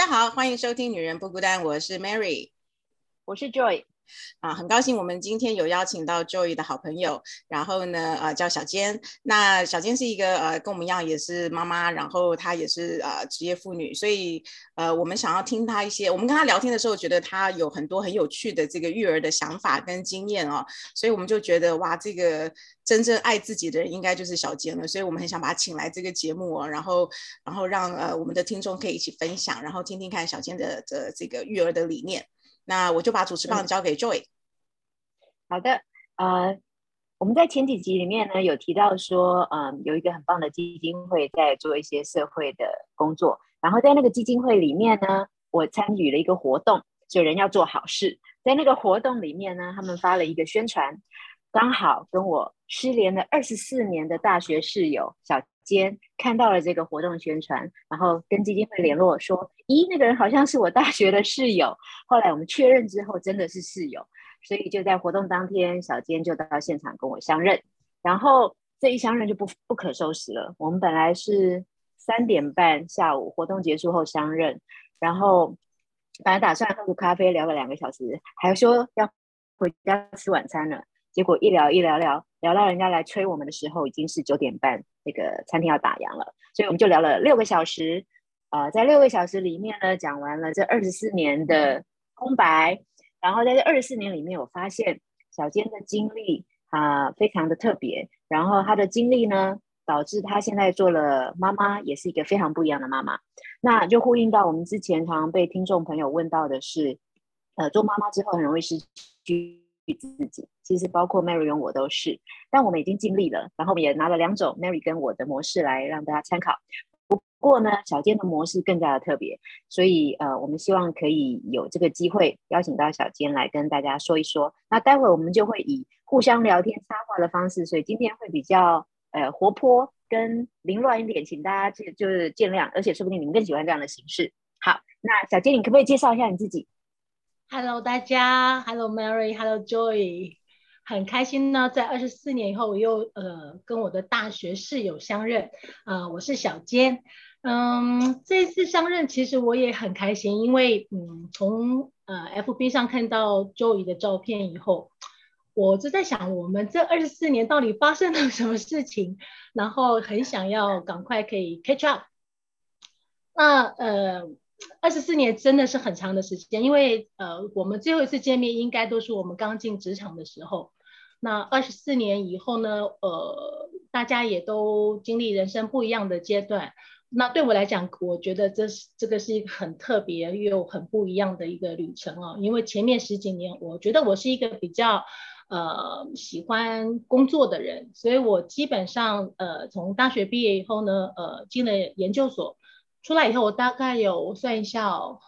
大家好，欢迎收听《女人不孤单》，我是 Mary，我是 Joy。啊，很高兴我们今天有邀请到 Joy 的好朋友，然后呢，呃，叫小坚。那小坚是一个呃，跟我们一样也是妈妈，然后她也是呃职业妇女，所以呃，我们想要听她一些，我们跟她聊天的时候，觉得她有很多很有趣的这个育儿的想法跟经验哦，所以我们就觉得哇，这个真正爱自己的人应该就是小坚了，所以我们很想把她请来这个节目哦，然后然后让呃我们的听众可以一起分享，然后听听看小坚的的这个育儿的理念。那我就把主持棒交给 Joy。好的，呃，我们在前几集里面呢有提到说，嗯，有一个很棒的基金会在做一些社会的工作。然后在那个基金会里面呢，我参与了一个活动，就人要做好事。在那个活动里面呢，他们发了一个宣传，刚好跟我失联了二十四年的大学室友小。间看到了这个活动宣传，然后跟基金会联络说：“咦，那个人好像是我大学的室友。”后来我们确认之后，真的是室友，所以就在活动当天，小坚就到现场跟我相认。然后这一相认就不不可收拾了。我们本来是三点半下午活动结束后相认，然后本来打算喝个咖啡聊个两个小时，还说要回家吃晚餐了。结果一聊一聊聊聊到人家来催我们的时候，已经是九点半，那个餐厅要打烊了，所以我们就聊了六个小时。呃，在六个小时里面呢，讲完了这二十四年的空白。然后在这二十四年里面，我发现小坚的经历啊非常的特别。然后他的经历呢，导致他现在做了妈妈，也是一个非常不一样的妈妈。那就呼应到我们之前常常被听众朋友问到的是，呃，做妈妈之后很容易失去。自己其实包括 Mary 跟我都是，但我们已经尽力了，然后我们也拿了两种 Mary 跟我的模式来让大家参考。不过呢，小坚的模式更加的特别，所以呃，我们希望可以有这个机会邀请到小坚来跟大家说一说。那待会我们就会以互相聊天插话的方式，所以今天会比较呃活泼跟凌乱一点，请大家就就是见谅，而且说不定你们更喜欢这样的形式。好，那小坚，你可不可以介绍一下你自己？Hello，大家，Hello Mary，Hello Joy，很开心呢，在二十四年以后，我又呃跟我的大学室友相认，啊，我是小坚，嗯，这次相认其实我也很开心，因为嗯从呃 FB 上看到 Joy 的照片以后，我就在想我们这二十四年到底发生了什么事情，然后很想要赶快可以 catch up，那呃。二十四年真的是很长的时间，因为呃，我们最后一次见面应该都是我们刚进职场的时候。那二十四年以后呢，呃，大家也都经历人生不一样的阶段。那对我来讲，我觉得这是这个是一个很特别又很不一样的一个旅程哦。因为前面十几年，我觉得我是一个比较呃喜欢工作的人，所以我基本上呃从大学毕业以后呢，呃进了研究所。出来以后，我大概有算一下哦，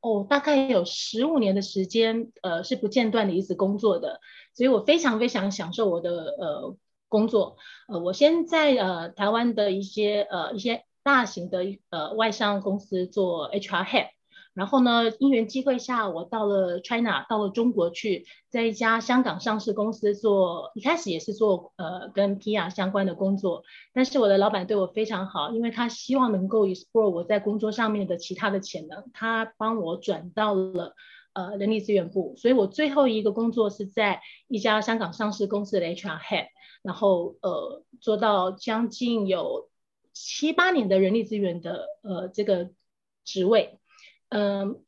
哦，大概有十五年的时间，呃，是不间断的一直工作的，所以我非常非常享受我的呃工作。呃，我现在呃台湾的一些呃一些大型的呃外商公司做 HR head。然后呢，因缘机会下，我到了 China，到了中国去，在一家香港上市公司做，一开始也是做呃跟 PR 相关的工作。但是我的老板对我非常好，因为他希望能够 explore 我在工作上面的其他的潜能，他帮我转到了呃人力资源部。所以我最后一个工作是在一家香港上市公司的 HR head，然后呃做到将近有七八年的人力资源的呃这个职位。嗯，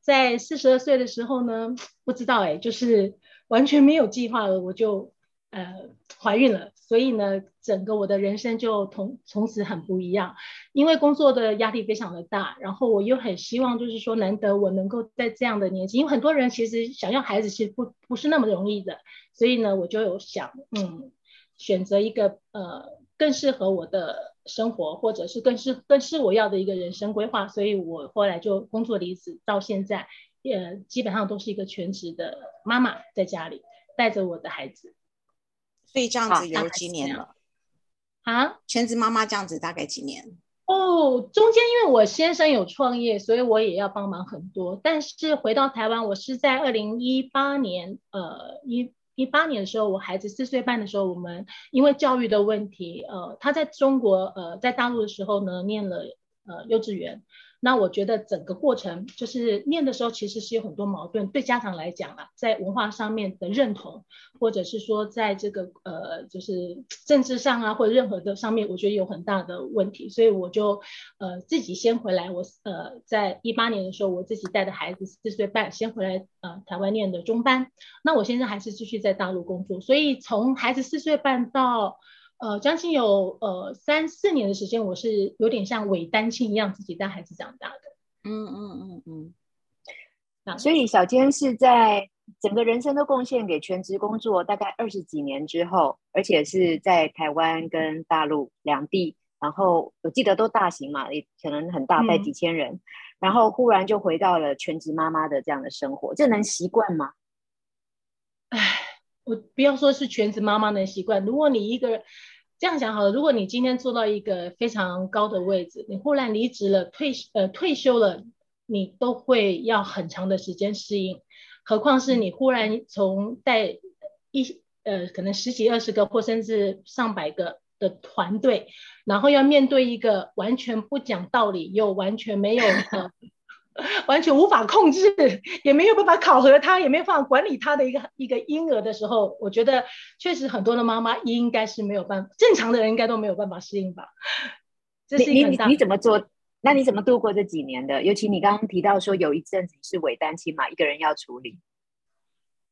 在四十二岁的时候呢，不知道哎，就是完全没有计划了，我就呃怀孕了，所以呢，整个我的人生就从从此很不一样，因为工作的压力非常的大，然后我又很希望就是说难得我能够在这样的年纪，因为很多人其实想要孩子其实不不是那么容易的，所以呢，我就有想嗯选择一个呃更适合我的。生活，或者是更是更是我要的一个人生规划，所以我后来就工作离职，到现在，也，基本上都是一个全职的妈妈，在家里带着我的孩子。所以这样子有几年了？啊，全职妈妈这样子大概几年？哦，中间因为我先生有创业，所以我也要帮忙很多。但是回到台湾，我是在二零一八年，呃，一。一八年的时候，我孩子四岁半的时候，我们因为教育的问题，呃，他在中国，呃，在大陆的时候呢，念了呃幼稚园，那我觉得整个过程就是念的时候，其实是有很多矛盾。对家长来讲啊，在文化上面的认同，或者是说在这个呃，就是 政治上啊，或者任何的上面，我觉得有很大的问题。所以我就呃自己先回来，我呃在一八年的时候，我自己带的孩子四岁半先回来呃台湾念的中班。那我现在还是继续在大陆工作，所以从孩子四岁半到。呃，将近有呃三四年的时间，我是有点像伪单亲一样，自己带孩子长大的。嗯嗯嗯嗯。那所以小坚是在整个人生都贡献给全职工作，大概二十几年之后，而且是在台湾跟大陆两地，然后我记得都大型嘛，也可能很大，带几千人，然后忽然就回到了全职妈妈的这样的生活，这能习惯吗？唉。我不要说是全职妈妈的习惯，如果你一个人这样讲好了，如果你今天做到一个非常高的位置，你忽然离职了、退呃退休了，你都会要很长的时间适应，何况是你忽然从带一呃可能十几二十个或甚至上百个的团队，然后要面对一个完全不讲道理又完全没有呃。完全无法控制，也没有办法考核他，也没有办法管理他的一个一个婴儿的时候，我觉得确实很多的妈妈应该是没有办法，正常的人应该都没有办法适应吧。这是你你你怎么做？那你怎么度过这几年的？尤其你刚刚提到说有一阵子是伪单亲嘛，一个人要处理。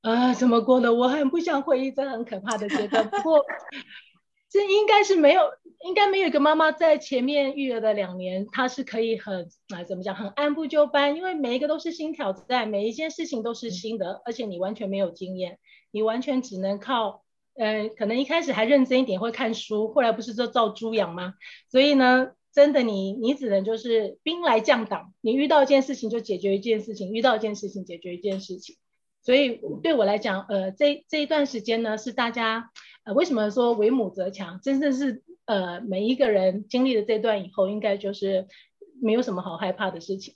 啊，怎么过的？我很不想回忆这很可怕的阶段。不过。这应该是没有，应该没有一个妈妈在前面育儿的两年，她是可以很啊怎么讲，很按部就班，因为每一个都是新挑战，每一件事情都是新的，而且你完全没有经验，你完全只能靠，呃，可能一开始还认真一点会看书，后来不是说照猪养吗？所以呢，真的你你只能就是兵来将挡，你遇到一件事情就解决一件事情，遇到一件事情解决一件事情，所以对我来讲，呃，这这一段时间呢是大家。呃，为什么说为母则强？真正是呃，每一个人经历了这段以后，应该就是没有什么好害怕的事情。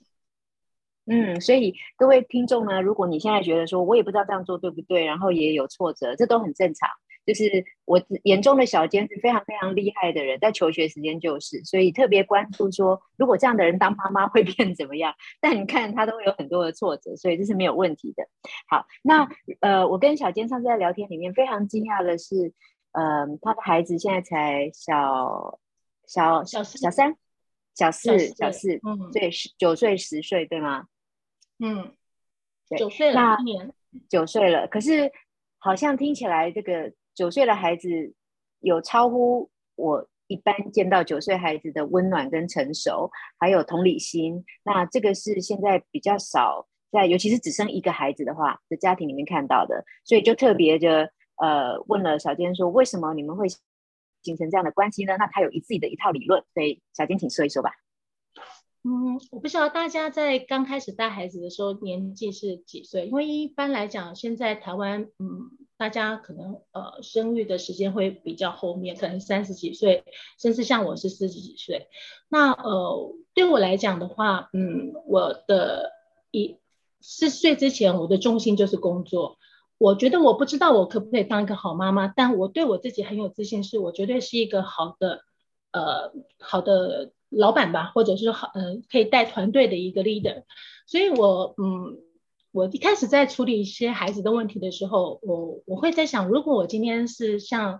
嗯，所以各位听众呢，如果你现在觉得说我也不知道这样做对不对，然后也有挫折，这都很正常。就是我眼中的小尖是非常非常厉害的人，在求学时间就是，所以特别关注说，如果这样的人当妈妈会变怎么样？但你看他都会有很多的挫折，所以这是没有问题的。好，那呃，我跟小尖上次在聊天里面非常惊讶的是，呃，他的孩子现在才小小小小三、小四、小四，嗯，对，十九岁、十岁，对吗？嗯，九岁了，那年九岁了，可是好像听起来这个。九岁的孩子有超乎我一般见到九岁孩子的温暖跟成熟，还有同理心。那这个是现在比较少在，尤其是只生一个孩子的话的家庭里面看到的。所以就特别的呃问了小坚说，为什么你们会形成这样的关系呢？那他有自己的一套理论，所以小坚请说一说吧。嗯，我不知道大家在刚开始带孩子的时候年纪是几岁，因为一般来讲，现在台湾嗯。大家可能呃生育的时间会比较后面，可能三十几岁，甚至像我是四十几岁。那呃对我来讲的话，嗯，我的一四十岁之前，我的重心就是工作。我觉得我不知道我可不可以当一个好妈妈，但我对我自己很有自信，是我绝对是一个好的呃好的老板吧，或者是好嗯可以带团队的一个 leader。所以我嗯。我一开始在处理一些孩子的问题的时候，我我会在想，如果我今天是像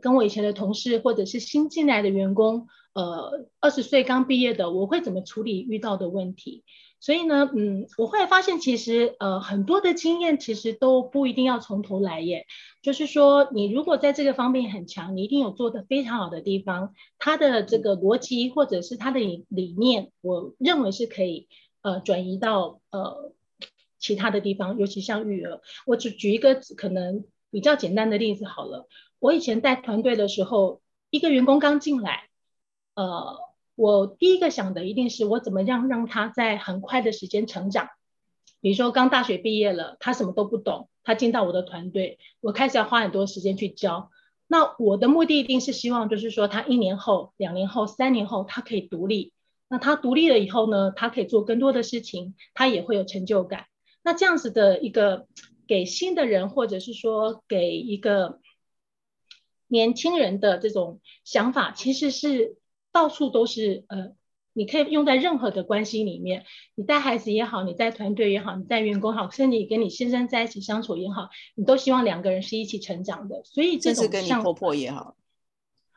跟我以前的同事，或者是新进来的员工，呃，二十岁刚毕业的，我会怎么处理遇到的问题？所以呢，嗯，我会发现其实呃很多的经验其实都不一定要从头来耶。就是说，你如果在这个方面很强，你一定有做的非常好的地方，它的这个逻辑或者是它的理念，我认为是可以呃转移到呃。其他的地方，尤其像育儿，我只举一个可能比较简单的例子好了。我以前带团队的时候，一个员工刚进来，呃，我第一个想的一定是我怎么样让他在很快的时间成长。比如说刚大学毕业了，他什么都不懂，他进到我的团队，我开始要花很多时间去教。那我的目的一定是希望，就是说他一年后、两年后、三年后，他可以独立。那他独立了以后呢，他可以做更多的事情，他也会有成就感。那这样子的一个给新的人，或者是说给一个年轻人的这种想法，其实是到处都是呃你可以用在任何的关系里面，你带孩子也好，你带团队也好，你带员工好，甚至你跟你先生在一起相处也好，你都希望两个人是一起成长的。所以这种跟你婆婆也好。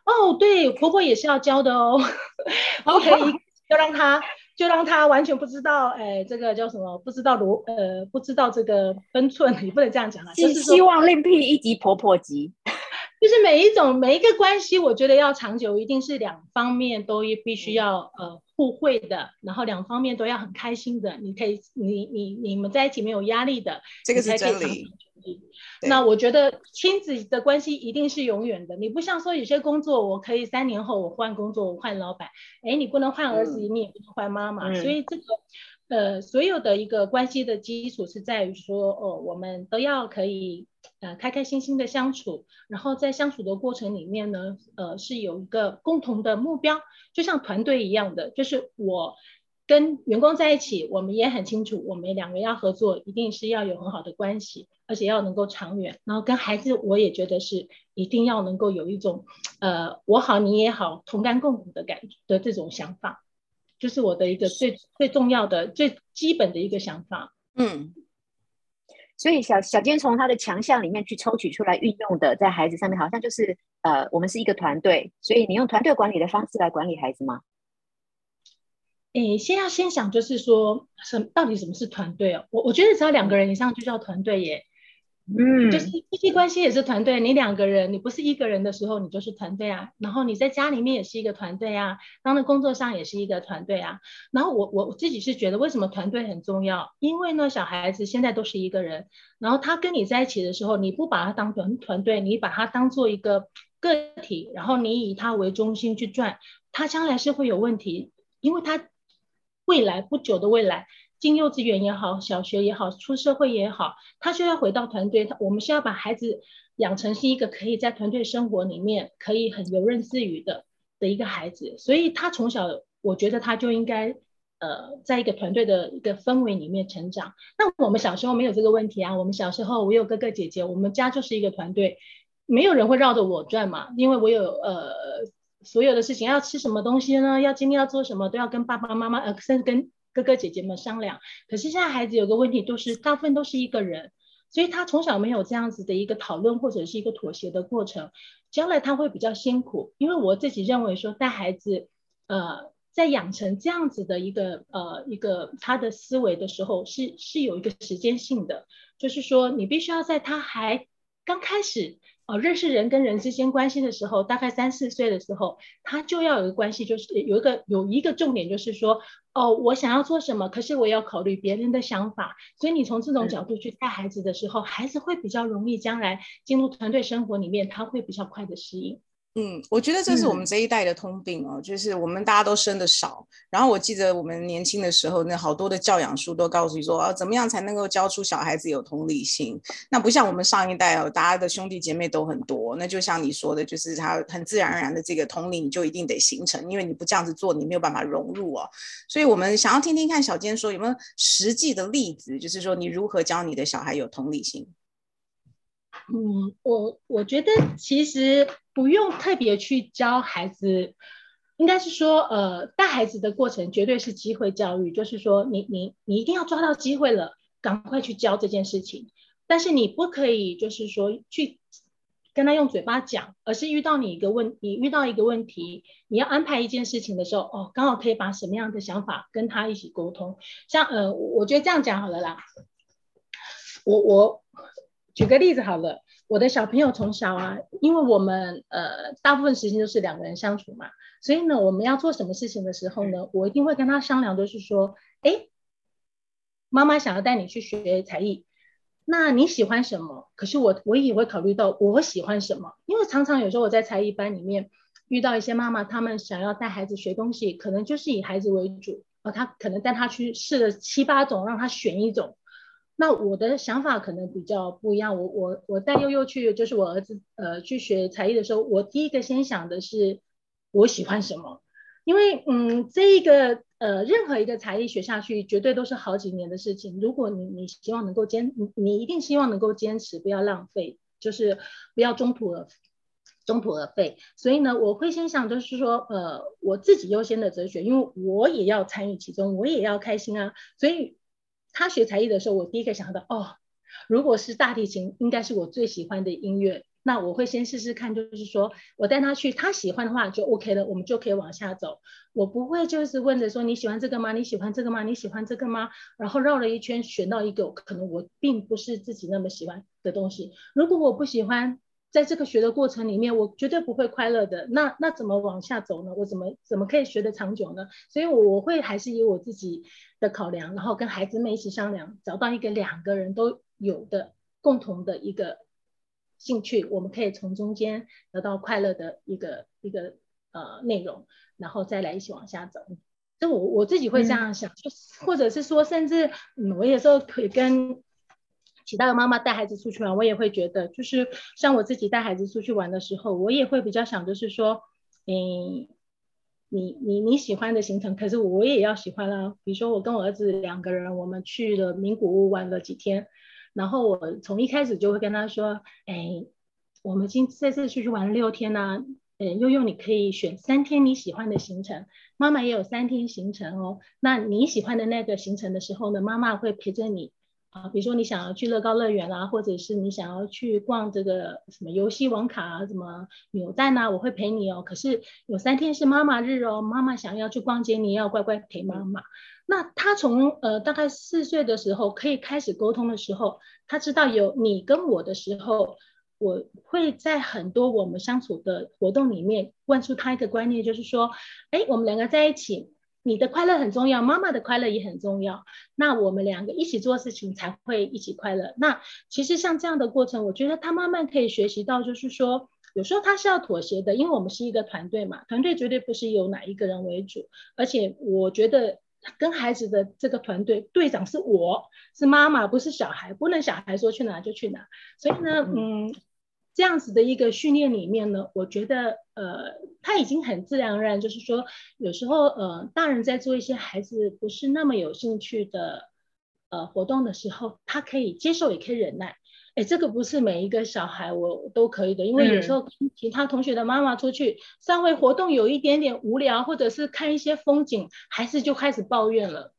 哦，对，婆婆也是要教的哦，不可以就让他就让他完全不知道，哎，这个叫什么？不知道罗呃，不知道这个分寸，你不能这样讲啊。就是希望另辟一级婆婆级。就是每一种每一个关系，我觉得要长久，一定是两方面都必须要呃互惠的，然后两方面都要很开心的。你可以，你你你们在一起没有压力的，这个是真理。那我觉得亲子的关系一定是永远的。你不像说有些工作，我可以三年后我换工作，我换老板，哎，你不能换儿子，你也不能换妈妈。所以这个呃，所有的一个关系的基础是在于说，哦，我们都要可以。呃，开开心心的相处，然后在相处的过程里面呢，呃，是有一个共同的目标，就像团队一样的，就是我跟员工在一起，我们也很清楚，我们两个要合作，一定是要有很好的关系，而且要能够长远。然后跟孩子，我也觉得是一定要能够有一种，呃，我好你也好，同甘共苦的感觉的这种想法，就是我的一个最最重要的、最基本的一个想法。嗯。所以小小坚从他的强项里面去抽取出来运用的，在孩子上面好像就是呃，我们是一个团队，所以你用团队管理的方式来管理孩子吗？你，先要先想就是说什到底什么是团队哦？我我觉得只要两个人以上就叫团队耶。嗯，就是夫妻关系也是团队，你两个人，你不是一个人的时候，你就是团队啊。然后你在家里面也是一个团队啊，当然工作上也是一个团队啊。然后我我我自己是觉得，为什么团队很重要？因为呢，小孩子现在都是一个人，然后他跟你在一起的时候，你不把他当团团队，你把他当做一个个体，然后你以他为中心去转，他将来是会有问题，因为他未来不久的未来。进幼稚园也好，小学也好，出社会也好，他就要回到团队。他我们是要把孩子养成是一个可以在团队生活里面可以很游刃自如的的一个孩子。所以他从小，我觉得他就应该呃，在一个团队的一个氛围里面成长。那我们小时候没有这个问题啊。我们小时候，我有哥哥姐姐，我们家就是一个团队，没有人会绕着我转嘛，因为我有呃所有的事情要吃什么东西呢？要今天要做什么都要跟爸爸妈妈呃，甚至跟。哥哥姐姐们商量，可是现在孩子有个问题，都是大部分都是一个人，所以他从小没有这样子的一个讨论或者是一个妥协的过程，将来他会比较辛苦。因为我自己认为说带孩子，呃，在养成这样子的一个呃一个他的思维的时候，是是有一个时间性的，就是说你必须要在他还刚开始。哦，认识人跟人之间关系的时候，大概三四岁的时候，他就要有个关系，就是有一个有一个重点，就是说，哦，我想要做什么，可是我要考虑别人的想法，所以你从这种角度去带孩子的时候，孩子会比较容易将来进入团队生活里面，他会比较快的适应。嗯，我觉得这是我们这一代的通病哦，就是我们大家都生的少。然后我记得我们年轻的时候，那好多的教养书都告诉你说，啊，怎么样才能够教出小孩子有同理心？那不像我们上一代哦，大家的兄弟姐妹都很多，那就像你说的，就是他很自然而然的这个同理，你就一定得形成，因为你不这样子做，你没有办法融入哦。所以我们想要听听看小坚说有没有实际的例子，就是说你如何教你的小孩有同理心。嗯，我我觉得其实不用特别去教孩子，应该是说，呃，带孩子的过程绝对是机会教育，就是说，你你你一定要抓到机会了，赶快去教这件事情。但是你不可以就是说去跟他用嘴巴讲，而是遇到你一个问，你遇到一个问题，你要安排一件事情的时候，哦，刚好可以把什么样的想法跟他一起沟通。像呃，我觉得这样讲好了啦，我我。举个例子好了，我的小朋友从小啊，因为我们呃大部分时间都是两个人相处嘛，所以呢，我们要做什么事情的时候呢，我一定会跟他商量，就是说，哎，妈妈想要带你去学才艺，那你喜欢什么？可是我我也会考虑到我喜欢什么，因为常常有时候我在才艺班里面遇到一些妈妈，他们想要带孩子学东西，可能就是以孩子为主，而他可能带他去试了七八种，让他选一种。那我的想法可能比较不一样。我我我带悠悠去，就是我儿子呃去学才艺的时候，我第一个先想的是我喜欢什么，因为嗯这一个呃任何一个才艺学下去，绝对都是好几年的事情。如果你你希望能够坚，你一定希望能够坚持，不要浪费，就是不要中途而中途而废。所以呢，我会先想就是说，呃，我自己优先的哲学，因为我也要参与其中，我也要开心啊。所以他学才艺的时候，我第一个想到，哦，如果是大提琴，应该是我最喜欢的音乐。那我会先试试看，就是说我带他去，他喜欢的话就 OK 了，我们就可以往下走。我不会就是问着说你喜欢这个吗？你喜欢这个吗？你喜欢这个吗？然后绕了一圈选到一个可能我并不是自己那么喜欢的东西。如果我不喜欢，在这个学的过程里面，我绝对不会快乐的。那那怎么往下走呢？我怎么怎么可以学得长久呢？所以我我会还是以我自己的考量，然后跟孩子们一起商量，找到一个两个人都有的共同的一个。兴趣，我们可以从中间得到快乐的一个一个呃内容，然后再来一起往下走。就我我自己会这样想，就或者是说，甚至嗯，我有时候可以跟其他的妈妈带孩子出去玩，我也会觉得，就是像我自己带孩子出去玩的时候，我也会比较想，就是说，嗯，你你你喜欢的行程，可是我也要喜欢啊。比如说我跟我儿子两个人，我们去了名古屋玩了几天。然后我从一开始就会跟他说，哎，我们今这次出去玩六天呢，嗯，悠悠你可以选三天你喜欢的行程，妈妈也有三天行程哦。那你喜欢的那个行程的时候呢，妈妈会陪着你啊，比如说你想要去乐高乐园啊，或者是你想要去逛这个什么游戏网卡啊，什么扭蛋呐，我会陪你哦。可是有三天是妈妈日哦，妈妈想要去逛街，你要乖乖陪妈妈。那他从呃大概四岁的时候可以开始沟通的时候，他知道有你跟我的时候，我会在很多我们相处的活动里面灌输他一个观念，就是说，哎，我们两个在一起，你的快乐很重要，妈妈的快乐也很重要，那我们两个一起做事情才会一起快乐。那其实像这样的过程，我觉得他慢慢可以学习到，就是说，有时候他是要妥协的，因为我们是一个团队嘛，团队绝对不是由哪一个人为主，而且我觉得。跟孩子的这个团队，队长是我是妈妈，不是小孩，不能小孩说去哪就去哪。所以呢，嗯，这样子的一个训练里面呢，我觉得呃，他已经很自然而然，就是说有时候呃，大人在做一些孩子不是那么有兴趣的呃活动的时候，他可以接受，也可以忍耐。哎，这个不是每一个小孩我都可以的，因为有时候跟其他同学的妈妈出去稍微活动有一点点无聊，或者是看一些风景，孩子就开始抱怨了，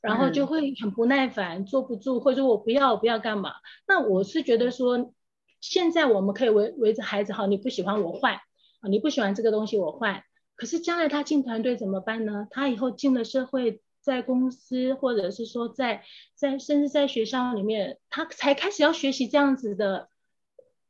然后就会很不耐烦，坐不住，或者我不要不要干嘛？那我是觉得说，现在我们可以围围着孩子，哈，你不喜欢我换啊，你不喜欢这个东西我换，可是将来他进团队怎么办呢？他以后进了社会。在公司，或者是说在在甚至在学校里面，他才开始要学习这样子的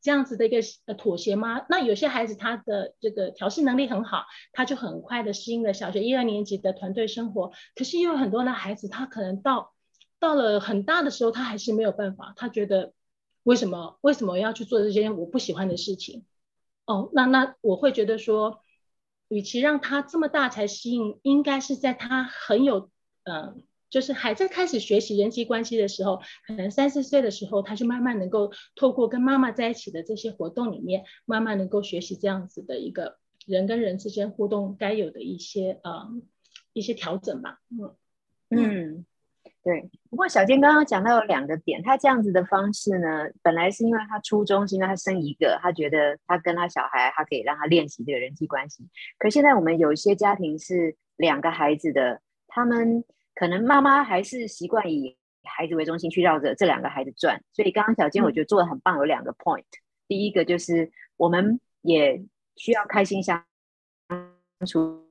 这样子的一个呃妥协吗？那有些孩子他的这个调试能力很好，他就很快的适应了小学一二年级的团队生活。可是又有很多的孩子，他可能到到了很大的时候，他还是没有办法。他觉得为什么为什么要去做这些我不喜欢的事情？哦，那那我会觉得说，与其让他这么大才适应，应该是在他很有。嗯，就是还在开始学习人际关系的时候，可能三四岁的时候，他就慢慢能够透过跟妈妈在一起的这些活动里面，慢慢能够学习这样子的一个人跟人之间互动该有的一些呃一些调整吧。嗯嗯，对。不过小坚刚刚讲到有两个点，他这样子的方式呢，本来是因为他初衷是因为他生一个，他觉得他跟他小孩，他可以让他练习这个人际关系。可现在我们有一些家庭是两个孩子的，他们。可能妈妈还是习惯以孩子为中心去绕着这两个孩子转，所以刚刚小金我觉得做的很棒，有两个 point。第一个就是我们也需要开心相处，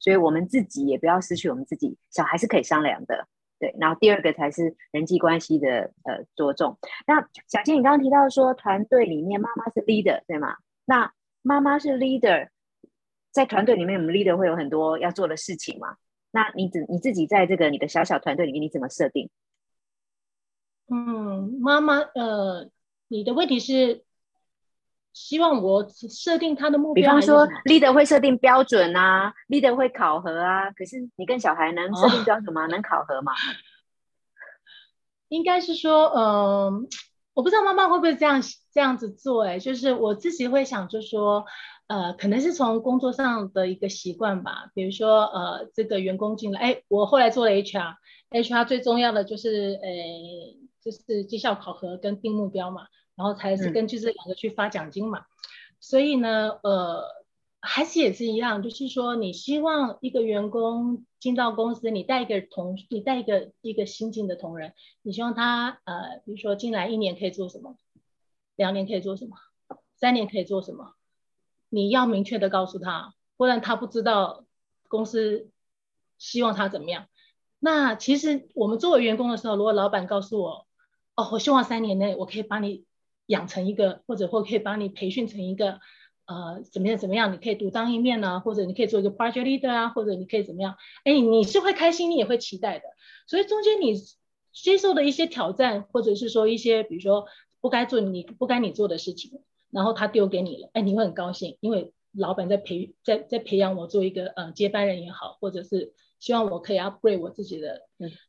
所以我们自己也不要失去我们自己，小孩是可以商量的，对。然后第二个才是人际关系的呃着重。那小金，你刚刚提到说团队里面妈妈是 leader 对吗？那妈妈是 leader，在团队里面我们 leader 会有很多要做的事情嘛？那你怎你自己在这个你的小小团队里面，你怎么设定？嗯，妈妈，呃，你的问题是希望我设定他的目标，比方说，leader 会设定标准啊，leader 会考核啊。可是你跟小孩能设定标准吗？能考核吗？应该是说，嗯，我不知道妈妈会不会这样这样子做。哎，就是我自己会想，就说。呃，可能是从工作上的一个习惯吧，比如说，呃，这个员工进来，哎，我后来做了 HR，HR 最重要的就是，呃，就是绩效考核跟定目标嘛，然后才是根据这两个去发奖金嘛。所以呢，呃，还是也是一样，就是说你希望一个员工进到公司，你带一个同，你带一个一个新进的同仁，你希望他呃，比如说进来一年可以做什么，两年可以做什么，三年可以做什么，你要明确的告诉他，不然他不知道公司希望他怎么样。那其实我们作为员工的时候，如果老板告诉我，哦，我希望三年内我可以把你养成一个，或者或可以帮你培训成一个，呃，怎么样怎么样，你可以独当一面呢，或者你可以做一个 project leader 啊，或者你可以怎么样？哎，你是会开心，你也会期待的。所以中间你接受的一些挑战，或者是说一些，比如说不该做你不该你做的事情，然后他丢给你了，哎，你会很高兴，因为老板在培在在培养我做一个呃接班人也好，或者是。希望我可以 upgrade 我自己的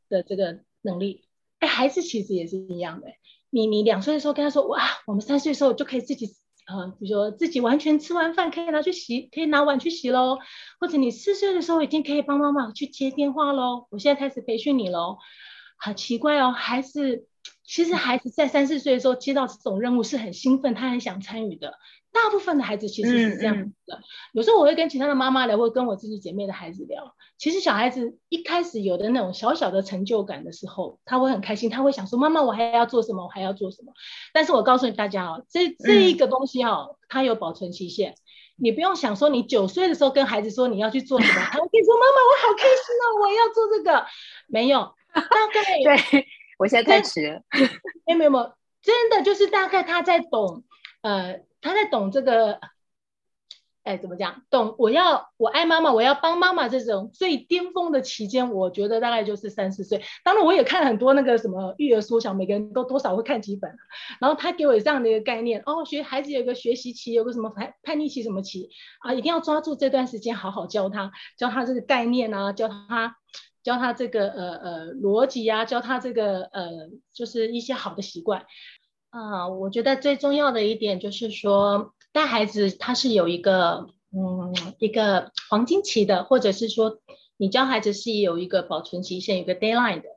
的这个能力。哎，孩子其实也是一样的。你你两岁的时候跟他说，哇，我们三岁的时候就可以自己，呃，比如说自己完全吃完饭可以拿去洗，可以拿碗去洗喽。或者你四岁的时候已经可以帮妈妈去接电话喽。我现在开始培训你喽。好奇怪哦，孩子，其实孩子在三四岁的时候接到这种任务是很兴奋，他很想参与的。大部分的孩子其实是这样的。有时候我会跟其他的妈妈聊，或跟我自己姐妹的孩子聊。其实小孩子一开始有的那种小小的成就感的时候，他会很开心，他会想说：“妈妈，我还要做什么？我还要做什么？”但是我告诉大家哦，这这一个东西哦，它有保存期限。你不用想说你九岁的时候跟孩子说你要去做什么，他会跟你说：“妈妈，我好开心哦，我要做这个。”没有，大概 对我现在太迟了。没有没有，真的就是大概他在懂呃。他在懂这个，哎，怎么讲？懂我要我爱妈妈，我要帮妈妈这种最巅峰的期间，我觉得大概就是三四岁。当然，我也看很多那个什么育儿书，想每个人都多少会看几本。然后他给我这样的一个概念，哦，学孩子有个学习期，有个什么叛叛逆期什么期啊，一定要抓住这段时间好好教他，教他这个概念啊，教他教他这个呃呃逻辑啊，教他这个呃就是一些好的习惯。啊，我觉得最重要的一点就是说，带孩子他是有一个，嗯，一个黄金期的，或者是说，你教孩子是有一个保存期限，有个 deadline 的。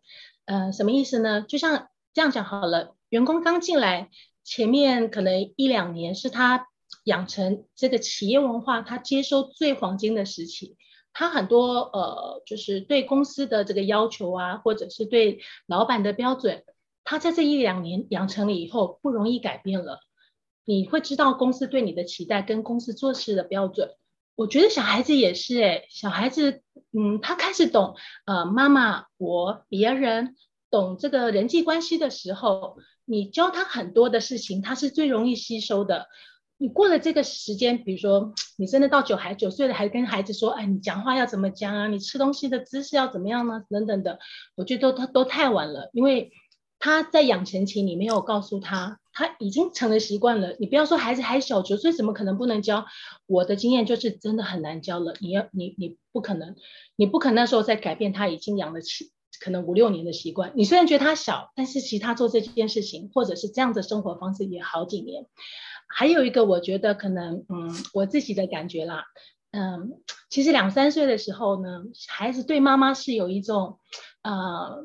呃，什么意思呢？就像这样讲好了，员工刚进来，前面可能一两年是他养成这个企业文化，他接收最黄金的时期，他很多呃，就是对公司的这个要求啊，或者是对老板的标准。他在这一两年养成了以后，不容易改变了。你会知道公司对你的期待跟公司做事的标准。我觉得小孩子也是，哎，小孩子，嗯，他开始懂，呃，妈妈，我，别人，懂这个人际关系的时候，你教他很多的事情，他是最容易吸收的。你过了这个时间，比如说你真的到九孩九岁了，还跟孩子说，哎，你讲话要怎么讲啊？你吃东西的姿势要怎么样呢？等等的，我觉得都都太晚了，因为。他在养成期，你没有告诉他，他已经成了习惯了。你不要说孩子还小，九岁怎么可能不能教？我的经验就是真的很难教了。你要你你不可能，你不可能那时候再改变他已经养了起可能五六年的习惯。你虽然觉得他小，但是其他做这件事情或者是这样的生活方式也好几年。还有一个我觉得可能，嗯，我自己的感觉啦，嗯，其实两三岁的时候呢，孩子对妈妈是有一种，呃。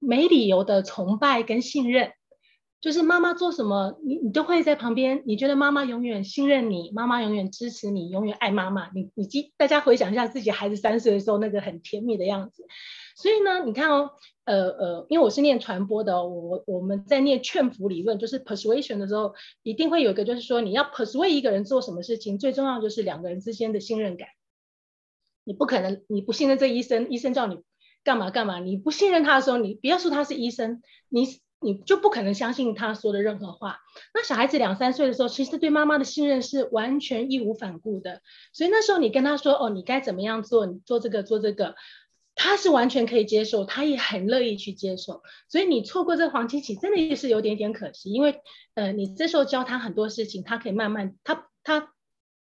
没理由的崇拜跟信任，就是妈妈做什么，你你都会在旁边。你觉得妈妈永远信任你，妈妈永远支持你，永远爱妈妈。你你记，大家回想一下自己孩子三岁的时候那个很甜蜜的样子。所以呢，你看哦，呃呃，因为我是念传播的，我我们在念劝服理论，就是 persuasion 的时候，一定会有一个，就是说你要 persuade 一个人做什么事情，最重要就是两个人之间的信任感。你不可能，你不信任这医生，医生叫你。干嘛干嘛？你不信任他的时候，你不要说他是医生，你你就不可能相信他说的任何话。那小孩子两三岁的时候，其实对妈妈的信任是完全义无反顾的。所以那时候你跟他说：“哦，你该怎么样做？你做这个做这个。”他是完全可以接受，他也很乐意去接受。所以你错过这个黄金期，真的也是有点点可惜。因为呃，你这时候教他很多事情，他可以慢慢他他。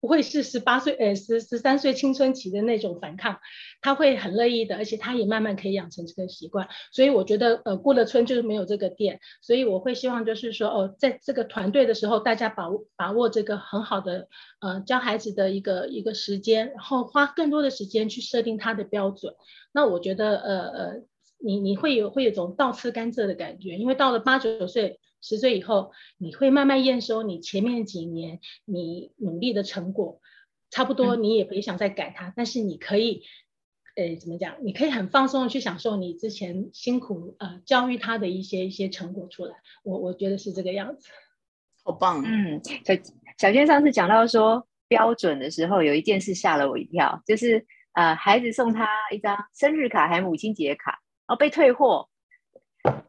不会是十八岁，呃，十十三岁青春期的那种反抗，他会很乐意的，而且他也慢慢可以养成这个习惯。所以我觉得，呃，过了村就是没有这个店。所以我会希望就是说，哦，在这个团队的时候，大家把握把握这个很好的，呃，教孩子的一个一个时间，然后花更多的时间去设定他的标准。那我觉得，呃呃，你你会有会有种倒吃甘蔗的感觉，因为到了八九岁。十岁以后，你会慢慢验收你前面几年你努力的成果，差不多你也别想再改它，但是你可以，呃，怎么讲？你可以很放松的去享受你之前辛苦呃教育他的一些一些成果出来。我我觉得是这个样子，好棒。嗯，小小娟上次讲到说标准的时候，有一件事吓了我一跳，就是呃，孩子送他一张生日卡还母亲节卡，然后被退货。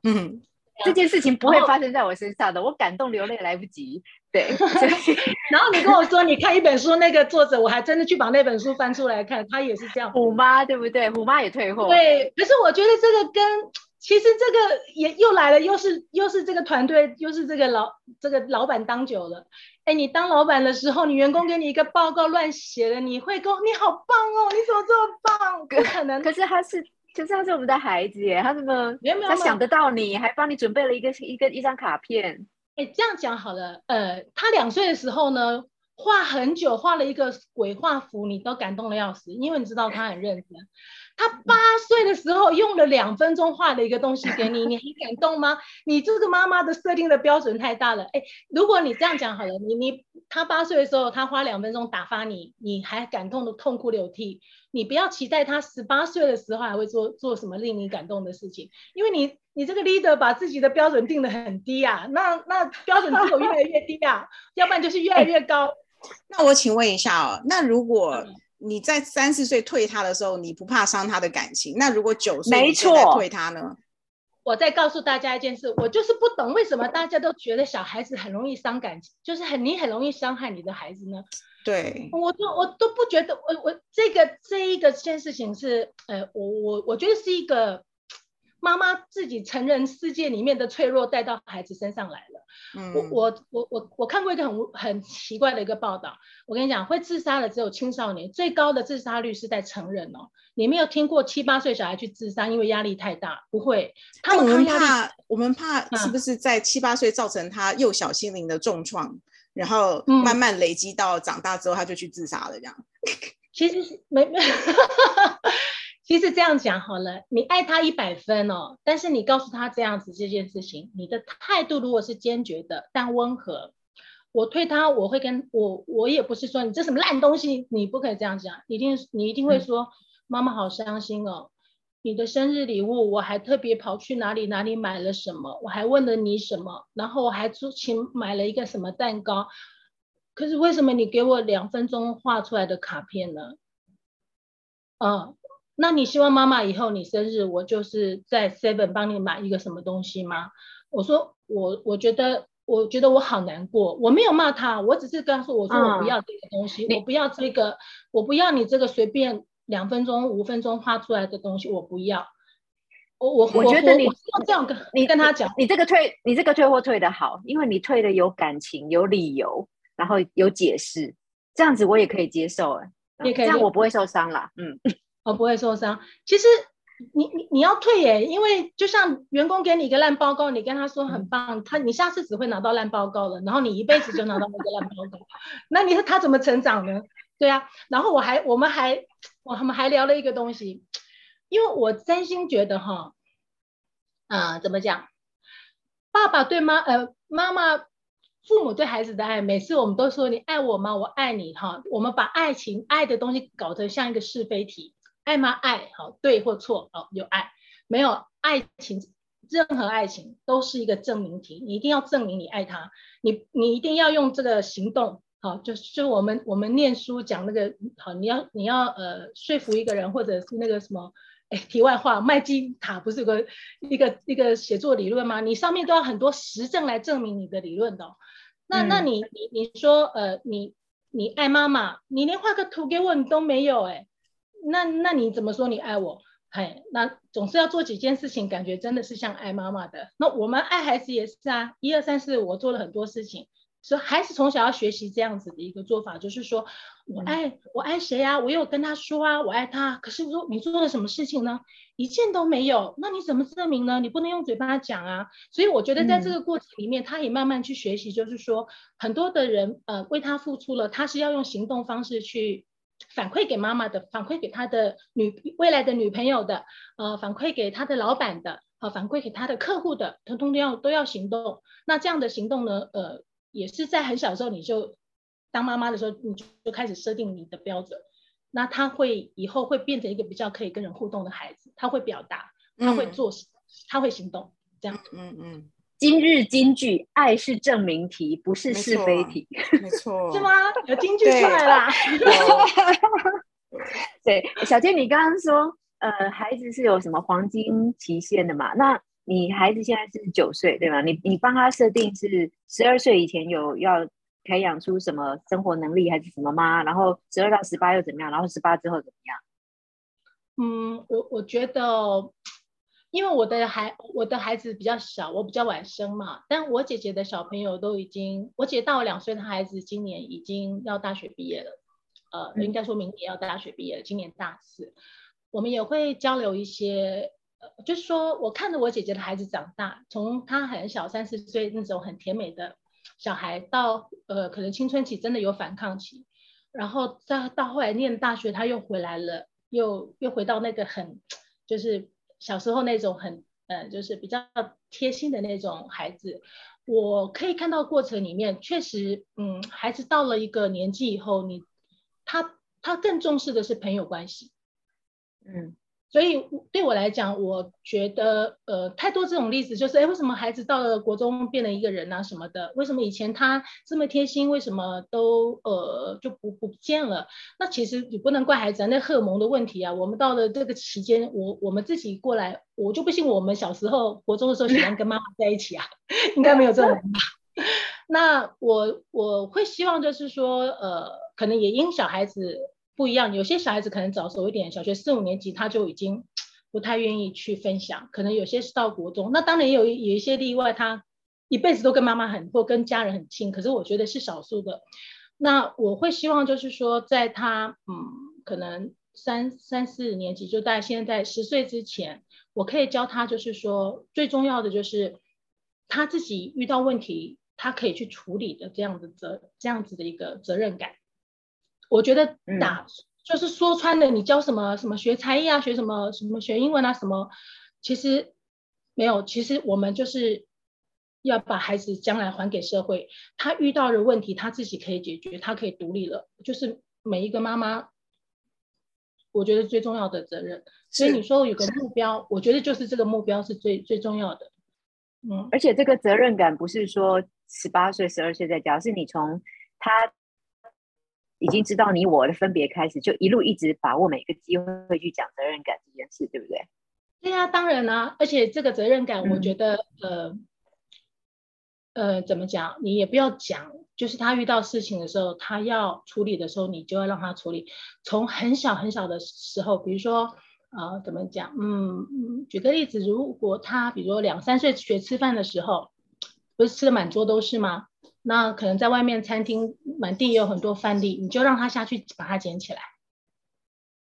嗯。这件事情不会发生在我身上的，我感动流泪来不及。对 然后你跟我说你看一本书，那个作者我还真的去把那本书翻出来看，他也是这样。虎妈对不对？虎妈也退货。对，可是我觉得这个跟其实这个也又来了，又是又是这个团队，又是这个老这个老板当久了。哎，你当老板的时候，你员工给你一个报告乱写的，你会说你好棒哦，你怎么这么棒？不可能。可是他是。就是他是我们的孩子耶，他怎么他想得到你，还帮你准备了一个一个一张卡片。哎，这样讲好了，呃，他两岁的时候呢，画很久，画了一个鬼画符，你都感动的要死，因为你知道他很认真。他八岁的时候用了两分钟画了一个东西给你，你很感动吗？你这个妈妈的设定的标准太大了。哎，如果你这样讲好了，你你他八岁的时候他花两分钟打发你，你还感动的痛哭流涕。你不要期待他十八岁的时候还会做做什么令你感动的事情，因为你你这个 leader 把自己的标准定得很低啊，那那标准只有越来越低啊，要不然就是越来越高。那我请问一下哦，那如果你在三十岁退他的时候，你不怕伤他的感情？那如果九岁没错退他呢？我再告诉大家一件事，我就是不懂为什么大家都觉得小孩子很容易伤感情，就是很你很容易伤害你的孩子呢？对，我都我都不觉得，我我这个这一个件事情是，呃，我我我觉得是一个妈妈自己成人世界里面的脆弱带到孩子身上来了。嗯，我我我我我看过一个很很奇怪的一个报道，我跟你讲，会自杀的只有青少年，最高的自杀率是在成人哦。你没有听过七八岁小孩去自杀，因为压力太大，不会。他们怕，我们怕是不是在七八岁造成他幼小心灵的重创？然后慢慢累积到长大之后，他就去自杀了。这样，其实是没没，其实这样讲好了。你爱他一百分哦，但是你告诉他这样子这件事情，你的态度如果是坚决的但温和，我推他，我会跟我我也不是说你这什么烂东西，你不可以这样讲，一定你一定会说妈妈好伤心哦。你的生日礼物，我还特别跑去哪里哪里买了什么，我还问了你什么，然后我还出请买了一个什么蛋糕，可是为什么你给我两分钟画出来的卡片呢？嗯，那你希望妈妈以后你生日我就是在 Seven 帮你买一个什么东西吗？我说我我觉得我觉得我好难过，我没有骂他，我只是告诉我说我不要这个东西，我不要这个，我不要你这个随便。两分钟、五分钟画出来的东西我不要，我我我觉得你这样跟你跟他讲，你这个退你这个退货退的好，因为你退的有感情、有理由，然后有解释，这样子我也可以接受哎，也可以，这样我不会受伤啦。嗯，我不会受伤。其实你你你要退耶，因为就像员工给你一个烂报告，你跟他说很棒，他你下次只会拿到烂报告了，然后你一辈子就拿到那个烂报告，那你说他怎么成长呢？对啊，然后我还我们还。我们还聊了一个东西，因为我真心觉得哈，啊，怎么讲？爸爸对妈呃妈妈父母对孩子的爱，每次我们都说你爱我吗？我爱你哈。我们把爱情爱的东西搞得像一个是非题，爱吗？爱好对或错哦，有爱没有爱情？任何爱情都是一个证明题，你一定要证明你爱他，你你一定要用这个行动。好，就是就我们我们念书讲那个好，你要你要呃说服一个人，或者是那个什么，哎，题外话，麦金塔不是有个一个一个写作理论吗？你上面都要很多实证来证明你的理论的。那那你你你说呃你你爱妈妈，你连画个图给我你都没有哎，那那你怎么说你爱我？嘿，那总是要做几件事情，感觉真的是像爱妈妈的。那我们爱孩子也是啊，一二三四，我做了很多事情。所以孩子从小要学习这样子的一个做法，就是说我爱我爱谁啊？我有跟他说啊，我爱他。可是我说你做了什么事情呢？一件都没有。那你怎么证明呢？你不能用嘴巴讲啊。所以我觉得在这个过程里面，他也慢慢去学习，就是说很多的人呃为他付出了，他是要用行动方式去反馈给妈妈的，反馈给他的女未来的女朋友的，呃反馈给他的老板的。呃反馈给他的客户的，通通都要都要行动。那这样的行动呢，呃，也是在很小的时候你就当妈妈的时候，你就就开始设定你的标准。那他会以后会变成一个比较可以跟人互动的孩子，他会表达，他会做，他会行动，这样。嗯嗯。今日金句：爱是证明题，不是是非题。没错。是吗？有金句出来啦。对，小健，你刚刚说，呃，孩子是有什么黄金期限的嘛？那你孩子现在是九岁，对吗？你你帮他设定是十二岁以前有要培养出什么生活能力还是什么吗？然后十二到十八又怎么样？然后十八之后怎么样？嗯，我我觉得，因为我的孩我的孩子比较小，我比较晚生嘛。但我姐姐的小朋友都已经，我姐大我两岁的孩子今年已经要大学毕业了。呃，应该说明年要大学毕业了，今年大四，我们也会交流一些，呃，就是说我看着我姐姐的孩子长大，从她很小三四岁那种很甜美的小孩，到呃可能青春期真的有反抗期，然后再到后来念大学，她又回来了，又又回到那个很就是小时候那种很呃就是比较贴心的那种孩子，我可以看到过程里面确实，嗯，孩子到了一个年纪以后，你。他他更重视的是朋友关系，嗯，所以对我来讲，我觉得呃太多这种例子，就是哎，为什么孩子到了国中变了一个人啊什么的？为什么以前他这么贴心，为什么都呃就不不见了？那其实你不能怪孩子，那荷尔蒙的问题啊。我们到了这个期间，我我们自己过来，我就不信我们小时候国中的时候喜欢跟妈妈在一起啊，应该没有这种人吧？那我我会希望就是说呃。可能也因小孩子不一样，有些小孩子可能早熟一点，小学四五年级他就已经不太愿意去分享。可能有些是到国中，那当然有有一些例外，他一辈子都跟妈妈很或跟家人很亲。可是我觉得是少数的。那我会希望就是说，在他嗯可能三三四年级，就在现在十岁之前，我可以教他，就是说最重要的就是他自己遇到问题，他可以去处理的这样的责这样子的一个责任感。我觉得打就是说穿了，你教什么什么学才艺啊，学什么什么学英文啊，什么其实没有。其实我们就是要把孩子将来还给社会，他遇到的问题他自己可以解决，他可以独立了。就是每一个妈妈，我觉得最重要的责任。所以你说有个目标，我觉得就是这个目标是最最重要的。嗯，而且这个责任感不是说十八岁、十二岁在教，是你从他。已经知道你我的分别开始，就一路一直把握每个机会去讲责任感这件事，对不对？对呀，当然啦。而且这个责任感，我觉得，呃，呃，怎么讲？你也不要讲，就是他遇到事情的时候，他要处理的时候，你就要让他处理。从很小很小的时候，比如说，呃，怎么讲？嗯嗯，举个例子，如果他比如说两三岁学吃饭的时候，不是吃的满桌都是吗？那可能在外面餐厅满地也有很多饭粒，你就让他下去把它捡起来，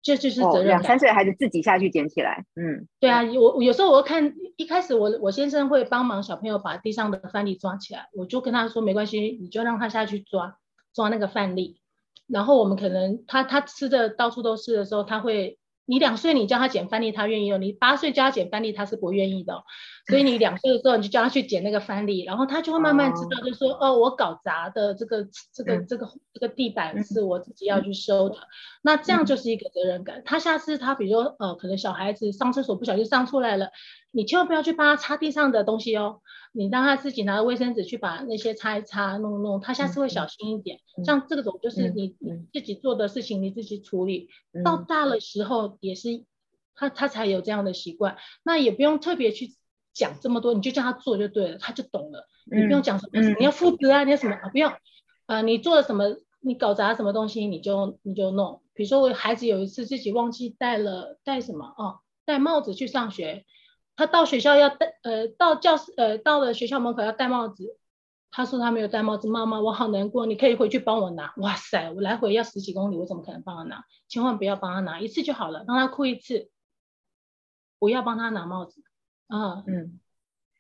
这就是责任。两三岁的孩子自己下去捡起来，嗯，对啊，我有时候我看一开始我我先生会帮忙小朋友把地上的饭粒抓起来，我就跟他说没关系，你就让他下去抓抓那个饭粒，然后我们可能他他吃的到处都是的时候，他会。你两岁，你叫他捡饭粒，他愿意哦。你八岁叫他捡饭粒，他是不愿意的。所以你两岁的时候，你就叫他去捡那个翻粒，然后他就会慢慢知道，就说哦，我搞砸的这个这个这个这个地板是我自己要去收的。那这样就是一个责任感。他下次他比如说呃，可能小孩子上厕所不小心上出来了，你千万不要去帮他擦地上的东西哦。你让他自己拿卫生纸去把那些擦一擦、弄弄，他下次会小心一点。像这种就是你自己做的事情，你自己处理。到大了时候也是，他他才有这样的习惯。那也不用特别去讲这么多，你就叫他做就对了，他就懂了。你不用讲什么，你要负责啊，你要什么啊？不用。呃，你做了什么，你搞砸什么东西，你就你就弄。比如说我孩子有一次自己忘记戴了戴什么哦，戴帽子去上学。他到学校要戴，呃，到教室，呃，到了学校门口要戴帽子。他说他没有戴帽子，妈妈，我好难过，你可以回去帮我拿。哇塞，我来回要十几公里，我怎么可能帮他拿？千万不要帮他拿一次就好了，让他哭一次，不要帮他拿帽子。啊，嗯，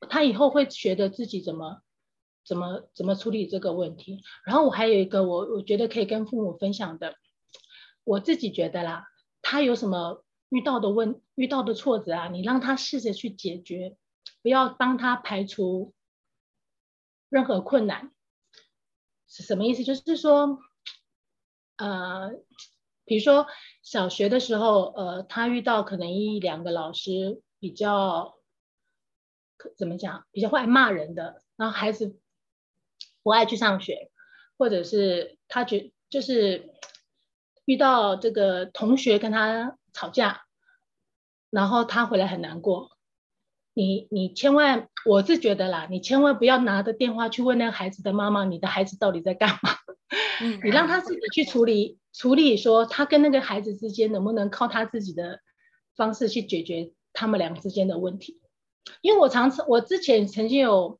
他以后会学得自己怎么，怎么，怎么处理这个问题。然后我还有一个，我我觉得可以跟父母分享的，我自己觉得啦，他有什么遇到的问遇到的挫折啊，你让他试着去解决，不要帮他排除任何困难。是什么意思？就是说，呃，比如说小学的时候，呃，他遇到可能一两个老师比较怎么讲，比较会骂人的，然后孩子不爱去上学，或者是他觉就是遇到这个同学跟他。吵架，然后他回来很难过。你你千万，我是觉得啦，你千万不要拿着电话去问那个孩子的妈妈，你的孩子到底在干嘛？你让他自己去处理处理，说他跟那个孩子之间能不能靠他自己的方式去解决他们两个之间的问题？因为我常常我之前曾经有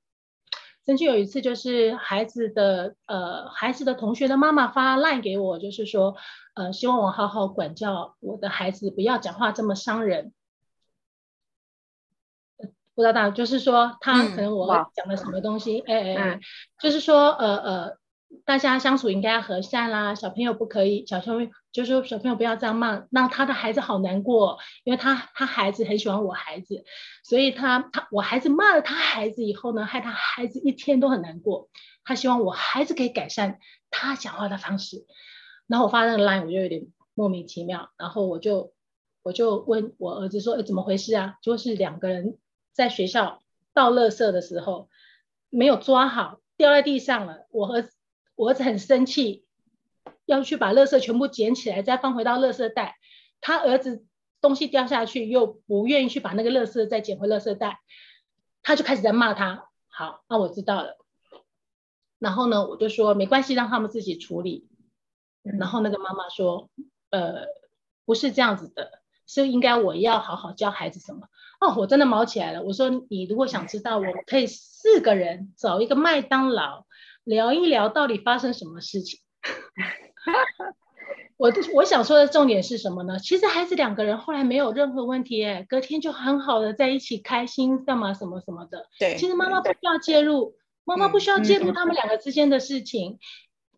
曾经有一次，就是孩子的呃孩子的同学的妈妈发烂给我，就是说。呃，希望我好好管教我的孩子，不要讲话这么伤人。不知道大，就是说他可能我讲了什么东西，哎哎，就是说呃呃，大家相处应该要和善啦，小朋友不可以，小朋友就是说小朋友不要这样骂，让他的孩子好难过，因为他他孩子很喜欢我孩子，所以他他我孩子骂了他孩子以后呢，害他孩子一天都很难过，他希望我孩子可以改善他讲话的方式。然后我发那个 line，我就有点莫名其妙。然后我就我就问我儿子说：“哎，怎么回事啊？”就是两个人在学校倒垃圾的时候没有抓好，掉在地上了。我和我儿子很生气，要去把垃圾全部捡起来，再放回到垃圾袋。他儿子东西掉下去，又不愿意去把那个垃圾再捡回垃圾袋，他就开始在骂他。好，那我知道了。然后呢，我就说没关系，让他们自己处理。然后那个妈妈说：“呃，不是这样子的，是应该我要好好教孩子什么？哦，我真的毛起来了。我说你如果想知道，我可以四个人找一个麦当劳聊一聊到底发生什么事情。我我想说的重点是什么呢？其实孩子两个人后来没有任何问题，哎，隔天就很好的在一起开心干嘛什么什么的。对，其实妈妈不需要介入，妈妈不需要介入他们两个之间的事情。”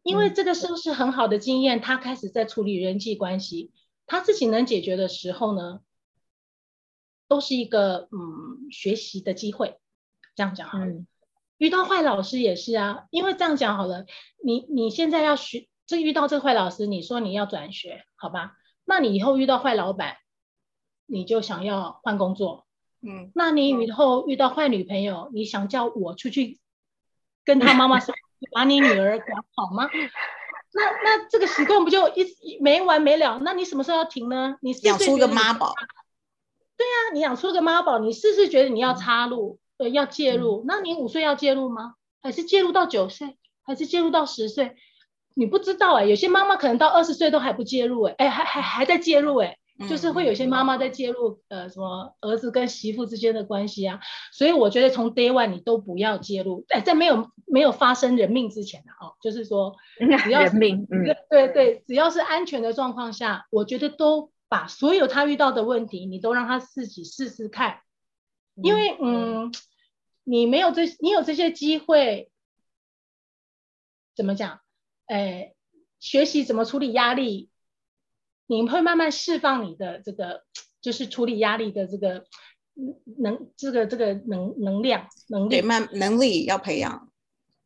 因为这个是不是很好的经验？他开始在处理人际关系，他自己能解决的时候呢，都是一个嗯学习的机会。这样讲好了。遇到坏老师也是啊，因为这样讲好了，你你现在要学，这遇到这坏老师，你说你要转学，好吧？那你以后遇到坏老板，你就想要换工作，嗯，那你以后遇到坏女朋友，你想叫我出去跟 他妈妈说？把你女儿管好吗？那那这个习惯不就一没完没了？那你什么时候要停呢？你养出个妈宝，对呀，你养出个妈宝，你是不是觉得你要插入，对，要介入？那你五岁要介入吗？还是介入到九岁？还是介入到十岁？你不知道哎，有些妈妈可能到二十岁都还不介入哎，哎还还还在介入哎。就是会有些妈妈在介入，呃，什么儿子跟媳妇之间的关系啊，所以我觉得从 day one 你都不要介入，哎，在没有没有发生人命之前的哦，就是说 只要人命，嗯，对对，只要是安全的状况下，我觉得都把所有他遇到的问题，你都让他自己试试看，因为嗯，你没有这，你有这些机会，怎么讲？哎，学习怎么处理压力。你会慢慢释放你的这个，就是处理压力的这个能，这个这个能能量能力，对，慢能力要培养。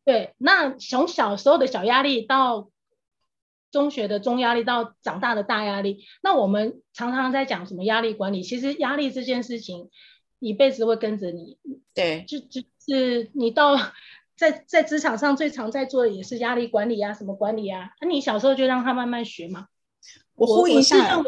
对，那从小时候的小压力到中学的中压力，到长大的大压力，那我们常常在讲什么压力管理？其实压力这件事情一辈子会跟着你。对，就就是你到在在职场上最常在做的也是压力管理啊，什么管理啊？那你小时候就让他慢慢学嘛。我呼应一下，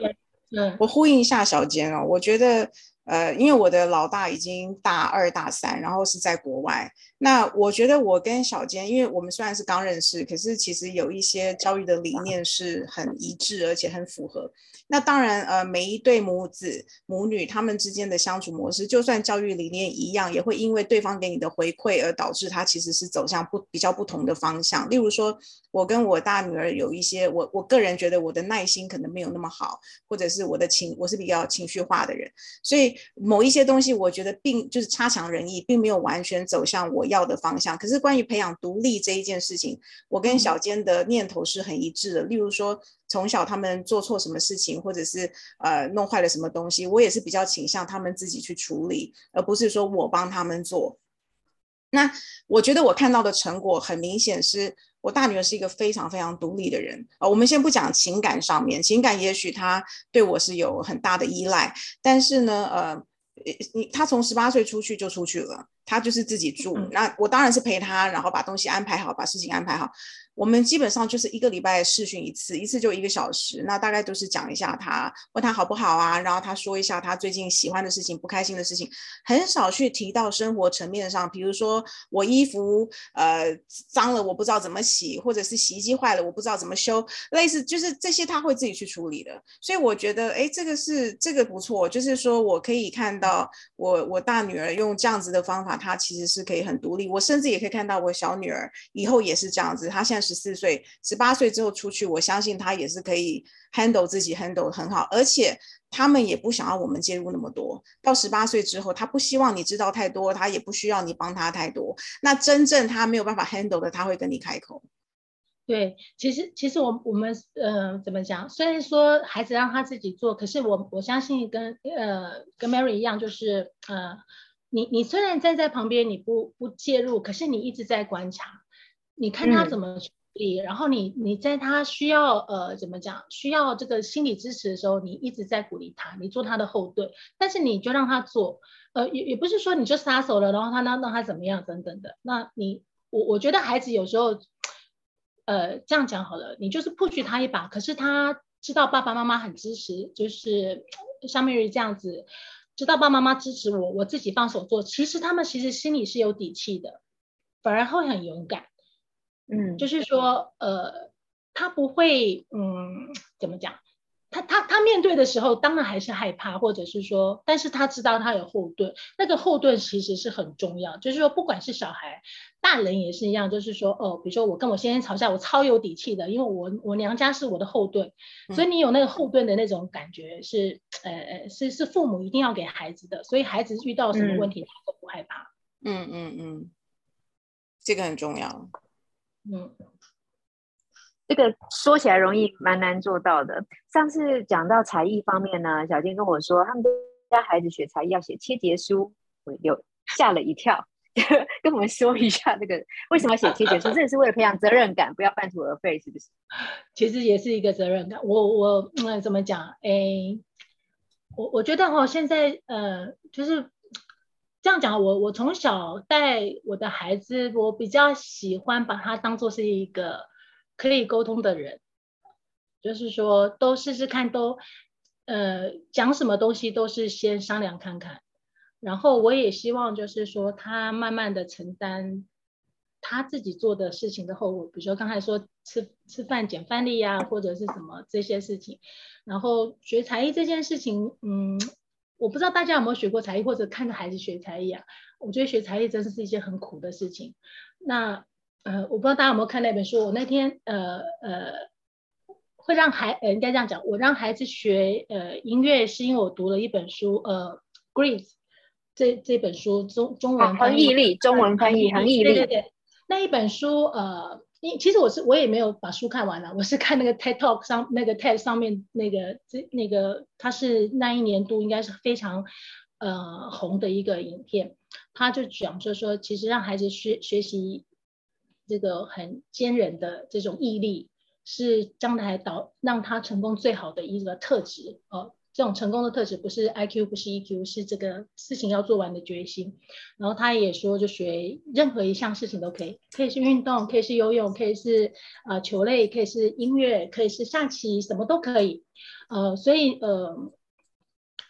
嗯我呼应一下小坚哦，我觉得，呃，因为我的老大已经大二大三，然后是在国外，那我觉得我跟小坚，因为我们虽然是刚认识，可是其实有一些教育的理念是很一致，而且很符合。那当然，呃，每一对母子母女他们之间的相处模式，就算教育理念一样，也会因为对方给你的回馈而导致他其实是走向不比较不同的方向。例如说，我跟我大女儿有一些，我我个人觉得我的耐心可能没有那么好，或者是我的情我是比较情绪化的人，所以某一些东西，我觉得并就是差强人意，并没有完全走向我要的方向。可是关于培养独立这一件事情，我跟小坚的念头是很一致的。例如说，从小他们做错什么事情，或者是呃弄坏了什么东西，我也是比较倾向他们自己去处理，而不是说我帮他们做。那我觉得我看到的成果很明显是。我大女儿是一个非常非常独立的人啊。我们先不讲情感上面，情感也许她对我是有很大的依赖，但是呢，呃，你他从十八岁出去就出去了，他就是自己住。那我当然是陪他，然后把东西安排好，把事情安排好。我们基本上就是一个礼拜试训一次，一次就一个小时。那大概都是讲一下他，问他好不好啊，然后他说一下他最近喜欢的事情、不开心的事情，很少去提到生活层面上，比如说我衣服呃脏了，我不知道怎么洗，或者是洗衣机坏了，我不知道怎么修，类似就是这些他会自己去处理的。所以我觉得，哎，这个是这个不错，就是说我可以看到我我大女儿用这样子的方法，她其实是可以很独立。我甚至也可以看到我小女儿以后也是这样子，她现在。十四岁、十八岁之后出去，我相信他也是可以 handle 自己，handle 很好。而且他们也不想要我们介入那么多。到十八岁之后，他不希望你知道太多，他也不需要你帮他太多。那真正他没有办法 handle 的，他会跟你开口。对，其实其实我我们呃怎么讲？虽然说孩子让他自己做，可是我我相信跟呃跟 Mary 一样，就是呃你你虽然站在旁边，你不不介入，可是你一直在观察。你看他怎么处理，然后你你在他需要呃怎么讲需要这个心理支持的时候，你一直在鼓励他，你做他的后盾，但是你就让他做，呃也也不是说你就撒手了，然后他让让他怎么样等等的。那你我我觉得孩子有时候，呃这样讲好了，你就是 push 他一把，可是他知道爸爸妈妈很支持，就是像 Mary 这样子，知道爸爸妈妈支持我，我自己放手做，其实他们其实心里是有底气的，反而会很勇敢。嗯，就是说，呃，他不会，嗯，怎么讲？他他他面对的时候，当然还是害怕，或者是说，但是他知道他有后盾，那个后盾其实是很重要。就是说，不管是小孩，大人也是一样。就是说，哦，比如说我跟我先生吵架，我超有底气的，因为我我娘家是我的后盾，所以你有那个后盾的那种感觉，是呃呃，是是父母一定要给孩子的，所以孩子遇到什么问题，他都不害怕。嗯嗯嗯，这个很重要。嗯，这个说起来容易，蛮难做到的。上次讲到才艺方面呢，小金跟我说，他们家孩子学才艺要写切结书，我有吓了一跳。跟我们说一下，这个为什么要写切结书？这也是为了培养责任感，不要半途而废，是不是？其实也是一个责任感。我我嗯，怎么讲？哎，我我觉得哈，现在呃，就是。这样讲，我我从小带我的孩子，我比较喜欢把他当做是一个可以沟通的人，就是说都试试看，都呃讲什么东西都是先商量看看，然后我也希望就是说他慢慢的承担他自己做的事情的后果，比如说刚才说吃吃饭捡饭粒呀，或者是什么这些事情，然后学才艺这件事情，嗯。我不知道大家有没有学过才艺，或者看着孩子学才艺啊？我觉得学才艺真的是一件很苦的事情。那呃，我不知道大家有没有看那本书？我那天呃呃，会让孩呃应该这样讲，我让孩子学呃音乐，是因为我读了一本书，呃，Greece 这这本书中中文翻译力，中文翻译很毅力，对对对，那一本书呃。其实我是我也没有把书看完了，我是看那个 TED Talk 上那个 TED 上面那个这那个他是那一年度应该是非常呃红的一个影片，他就讲就说其实让孩子学学习这个很坚韧的这种毅力，是将来导让他成功最好的一个特质哦。这种成功的特质不是 I Q，不是 E Q，是这个事情要做完的决心。然后他也说，就学任何一项事情都可以，可以是运动，可以是游泳，可以是呃球类，可以是音乐，可以是下棋，什么都可以。呃，所以呃，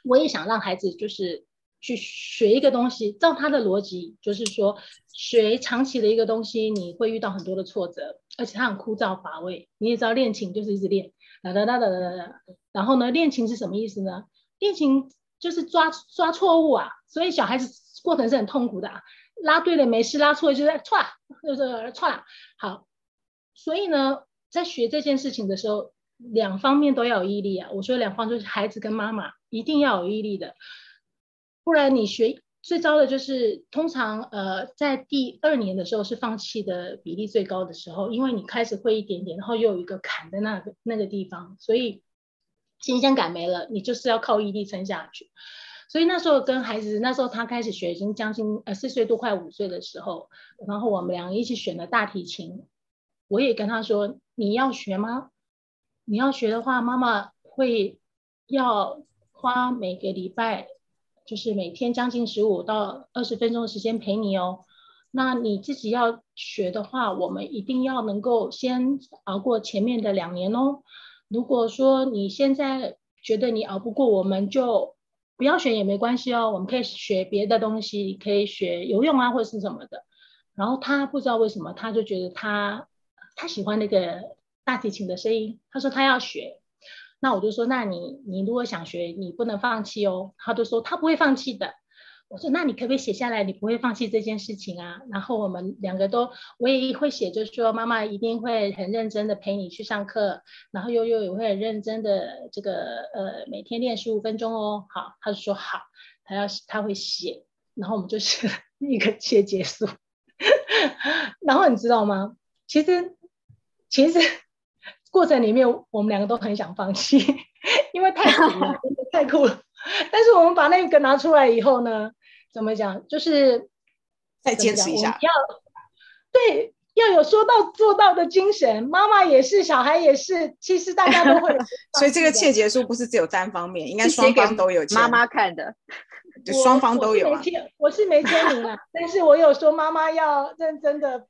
我也想让孩子就是去学一个东西，照他的逻辑，就是说学长期的一个东西，你会遇到很多的挫折，而且它很枯燥乏味。你也知道，练琴就是一直练。哒哒哒哒哒哒，然后呢？练琴是什么意思呢？练琴就是抓抓错误啊，所以小孩子过程是很痛苦的啊。拉对了没事，拉错了就在错了，就是错了。好，所以呢，在学这件事情的时候，两方面都要有毅力啊。我说两方就是孩子跟妈妈一定要有毅力的。不然你学最糟的就是，通常呃在第二年的时候是放弃的比例最高的时候，因为你开始会一点点，然后又有一个坎在那个那个地方，所以新鲜感没了，你就是要靠毅力撑下去。所以那时候跟孩子，那时候他开始学已经将近呃四岁多快五岁的时候，然后我们两个一起选了大提琴，我也跟他说你要学吗？你要学的话，妈妈会要花每个礼拜，就是每天将近十五到二十分钟的时间陪你哦。那你自己要学的话，我们一定要能够先熬过前面的两年哦。如果说你现在觉得你熬不过，我们就不要选也没关系哦。我们可以学别的东西，可以学游泳啊，或者是什么的。然后他不知道为什么，他就觉得他他喜欢那个。大提琴的声音，他说他要学，那我就说，那你你如果想学，你不能放弃哦。他就说他不会放弃的。我说那你可不可以写下来，你不会放弃这件事情啊？然后我们两个都，我也会写，就是说妈妈一定会很认真的陪你去上课，然后悠悠也会很认真的这个呃每天练十五分钟哦。好，他就说好，他要他会写，然后我们就写一个切结束。然后你知道吗？其实其实。过程里面，我们两个都很想放弃，因为太苦了，太苦了。但是我们把那个拿出来以后呢，怎么讲？就是再坚持一下，要对，要有说到做到的精神。妈妈也是，小孩也是，其实大家都会。所以这个切结书不是只有单方面，应该双方都有。妈妈看的，就双方都有。我是没签名啊，但是我有说妈妈要认真的。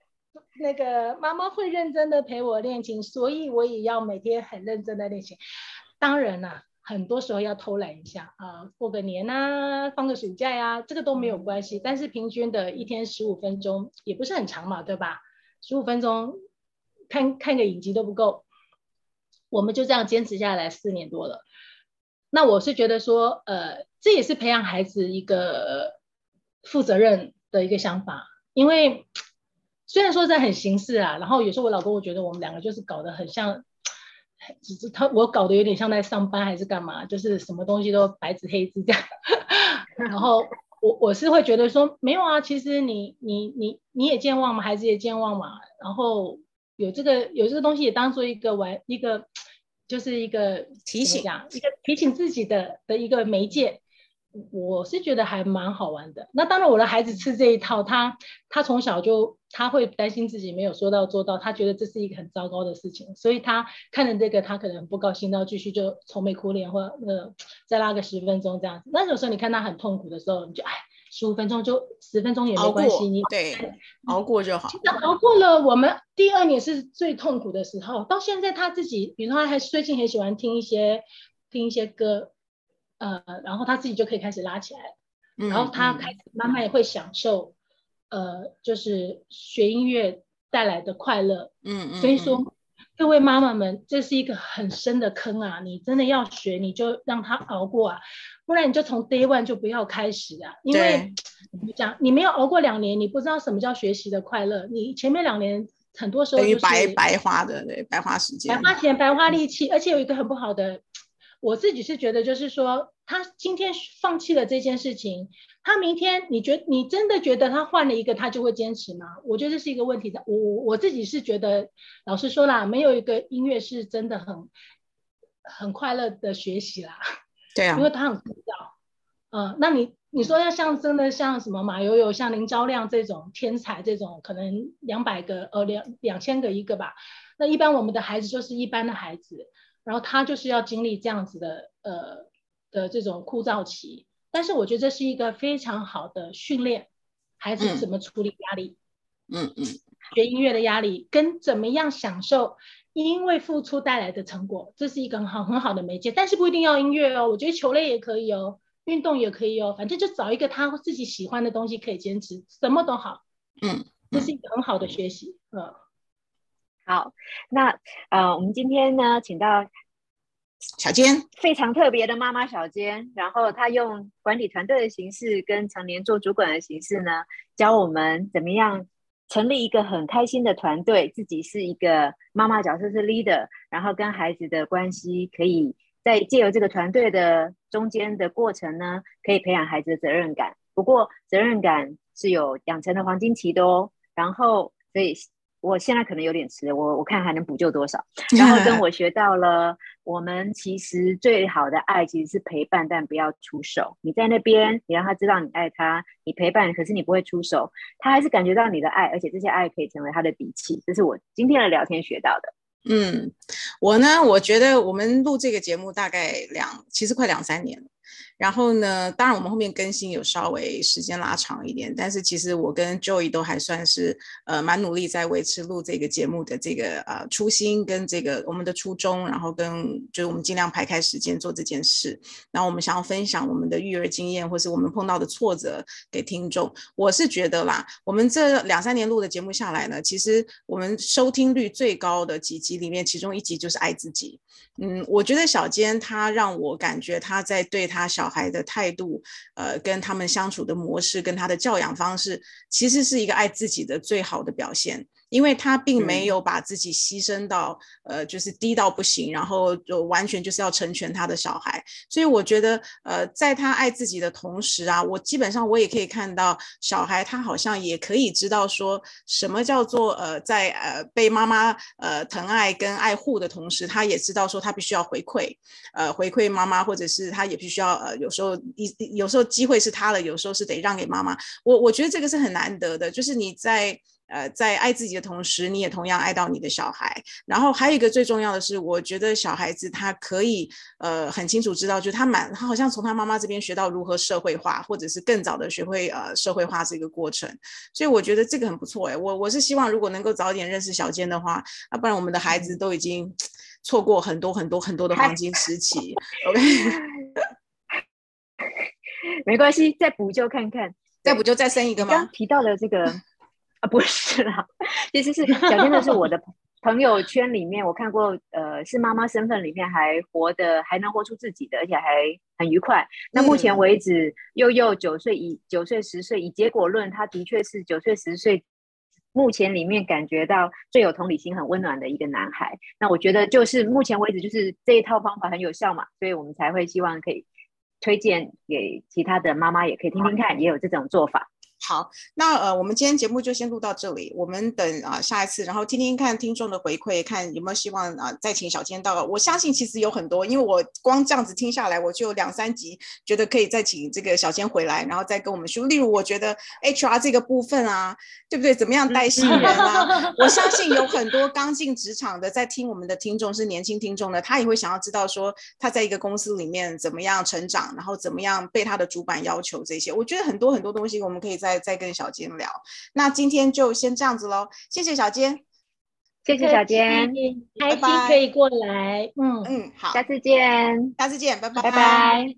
那个妈妈会认真的陪我练琴，所以我也要每天很认真的练琴。当然啦，很多时候要偷懒一下啊，过个年啊，放个暑假呀，这个都没有关系。但是平均的一天十五分钟也不是很长嘛，对吧？十五分钟看看个影集都不够，我们就这样坚持下来四年多了。那我是觉得说，呃，这也是培养孩子一个负责任的一个想法，因为。虽然说在很形式啊，然后有时候我老公我觉得我们两个就是搞得很像，只是他我搞得有点像在上班还是干嘛，就是什么东西都白纸黑字这样。然后我我是会觉得说没有啊，其实你你你你也健忘嘛，孩子也健忘嘛，然后有这个有这个东西也当做一个玩一个就是一个提醒，一个提醒自己的的一个媒介。我是觉得还蛮好玩的。那当然，我的孩子吃这一套，他他从小就他会担心自己没有说到做到，他觉得这是一个很糟糕的事情，所以他看了这个，他可能很不高兴，然后继续就愁眉苦脸，或呃再拉个十分钟这样子。那有时候你看他很痛苦的时候，你就哎，十五分钟就十分钟也没关系，你对熬过就好。熬过了，我们第二年是最痛苦的时候。到现在他自己，比如说他还最近很喜欢听一些听一些歌。呃，然后他自己就可以开始拉起来，然后他开始慢慢也会享受，呃，就是学音乐带来的快乐。嗯嗯。所以说，各位妈妈们，这是一个很深的坑啊！你真的要学，你就让他熬过啊，不然你就从 day one 就不要开始啊。因为你讲你没有熬过两年，你不知道什么叫学习的快乐。你前面两年很多时候就是白白花的，对，白花时间，白花钱，白花力气，而且有一个很不好的。我自己是觉得，就是说，他今天放弃了这件事情，他明天，你觉你真的觉得他换了一个，他就会坚持吗？我觉得这是一个问题的。我我我自己是觉得，老实说啦，没有一个音乐是真的很很快乐的学习啦。对啊，因为他很枯燥。嗯，那你你说要像真的像什么马友友、像林昭亮这种天才，这种可能两百个呃两两千个一个吧。那一般我们的孩子就是一般的孩子。然后他就是要经历这样子的呃的这种枯燥期，但是我觉得这是一个非常好的训练，孩子怎么处理压力，嗯嗯，学音乐的压力跟怎么样享受因为付出带来的成果，这是一个很好很好的媒介，但是不一定要音乐哦，我觉得球类也可以哦，运动也可以哦，反正就找一个他自己喜欢的东西可以坚持，什么都好，嗯，这是一个很好的学习，嗯。好，那呃，我们今天呢，请到小坚，非常特别的妈妈小坚，然后她用管理团队的形式，跟常年做主管的形式呢，教我们怎么样成立一个很开心的团队，自己是一个妈妈角色是 leader，然后跟孩子的关系可以在借由这个团队的中间的过程呢，可以培养孩子的责任感。不过责任感是有养成的黄金期的哦。然后，所以我现在可能有点迟，我我看还能补救多少。然后跟我学到了，我们其实最好的爱其实是陪伴，但不要出手。你在那边，你让他知道你爱他，你陪伴，可是你不会出手，他还是感觉到你的爱，而且这些爱可以成为他的底气。这是我今天的聊天学到的。嗯，我呢，我觉得我们录这个节目大概两，其实快两三年了。然后呢，当然我们后面更新有稍微时间拉长一点，但是其实我跟 Joey 都还算是呃蛮努力在维持录这个节目的这个呃初心跟这个我们的初衷，然后跟就是我们尽量排开时间做这件事。然后我们想要分享我们的育儿经验，或是我们碰到的挫折给听众。我是觉得啦，我们这两三年录的节目下来呢，其实我们收听率最高的几集里面，其中一集就是爱自己。嗯，我觉得小坚他让我感觉他在对他小孩的态度，呃，跟他们相处的模式，跟他的教养方式，其实是一个爱自己的最好的表现。因为他并没有把自己牺牲到，呃，就是低到不行，然后就完全就是要成全他的小孩。所以我觉得，呃，在他爱自己的同时啊，我基本上我也可以看到，小孩他好像也可以知道说什么叫做，呃，在呃被妈妈呃疼爱跟爱护的同时，他也知道说他必须要回馈，呃，回馈妈妈，或者是他也必须要，呃，有时候一有时候机会是他的，有时候是得让给妈妈。我我觉得这个是很难得的，就是你在。呃，在爱自己的同时，你也同样爱到你的小孩。然后还有一个最重要的是，我觉得小孩子他可以呃很清楚知道，就是他蛮他好像从他妈妈这边学到如何社会化，或者是更早的学会呃社会化这个过程。所以我觉得这个很不错哎。我我是希望如果能够早点认识小坚的话，要不然我们的孩子都已经错过很多很多很多的黄金时期。OK，没关系，再补救看看，再补救再生一个吗？刚提到的这个。不是啦，其实是小天的是我的朋友圈里面，我看过，呃，是妈妈身份里面还活的，还能活出自己的，而且还很愉快。那目前为止，幼幼九岁，以九岁十岁，以结果论，他的确是九岁十岁，目前里面感觉到最有同理心、很温暖的一个男孩。那我觉得就是目前为止，就是这一套方法很有效嘛，所以我们才会希望可以推荐给其他的妈妈，也可以听听看，也有这种做法。好，那呃，我们今天节目就先录到这里。我们等啊下一次，然后听听看听众的回馈，看有没有希望啊再请小千到。我相信其实有很多，因为我光这样子听下来，我就两三集觉得可以再请这个小千回来，然后再跟我们说。例如，我觉得 HR 这个部分啊，对不对？怎么样带新人啊？我相信有很多刚进职场的在听我们的听众是年轻听众的，他也会想要知道说他在一个公司里面怎么样成长，然后怎么样被他的主管要求这些。我觉得很多很多东西我们可以在。再跟小金聊，那今天就先这样子喽，谢谢小金，谢谢小金，开心可以过来，嗯嗯，好，下次见，下次见，拜拜，拜拜。